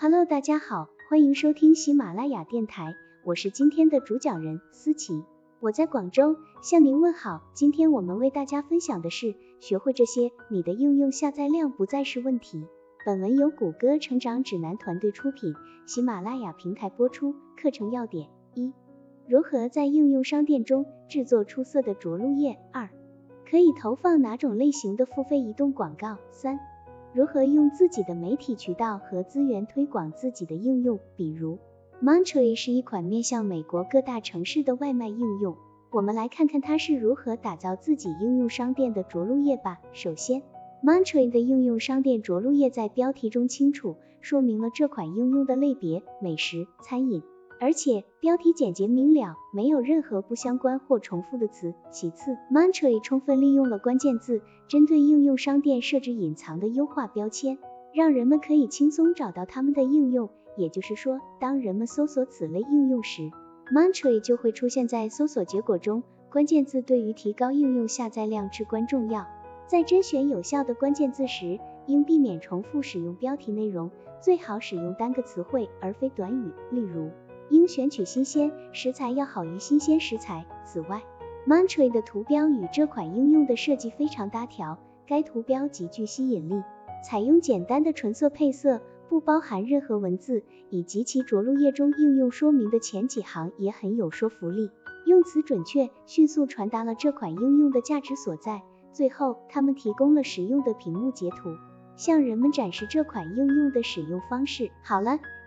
Hello，大家好，欢迎收听喜马拉雅电台，我是今天的主讲人思琪，我在广州向您问好。今天我们为大家分享的是，学会这些，你的应用下载量不再是问题。本文由谷歌成长指南团队出品，喜马拉雅平台播出。课程要点：一、如何在应用商店中制作出色的着陆页；二、可以投放哪种类型的付费移动广告；三、如何用自己的媒体渠道和资源推广自己的应用，比如 Monterey 是一款面向美国各大城市的外卖应用。我们来看看它是如何打造自己应用商店的着陆页吧。首先 Monterey 的应用商店着陆页在标题中清楚说明了这款应用的类别：美食、餐饮。而且标题简洁明了，没有任何不相关或重复的词。其次，Monterey 充分利用了关键字，针对应用商店设置隐藏的优化标签，让人们可以轻松找到他们的应用。也就是说，当人们搜索此类应用时，Monterey 就会出现在搜索结果中。关键字对于提高应用下载量至关重要。在甄选有效的关键字时，应避免重复使用标题内容，最好使用单个词汇而非短语，例如。应选取新鲜食材要好于新鲜食材。此外，Monterey 的图标与这款应用的设计非常搭调，该图标极具吸引力，采用简单的纯色配色，不包含任何文字，以及其着陆页中应用说明的前几行也很有说服力，用词准确，迅速传达了这款应用的价值所在。最后，他们提供了实用的屏幕截图，向人们展示这款应用的使用方式。好了。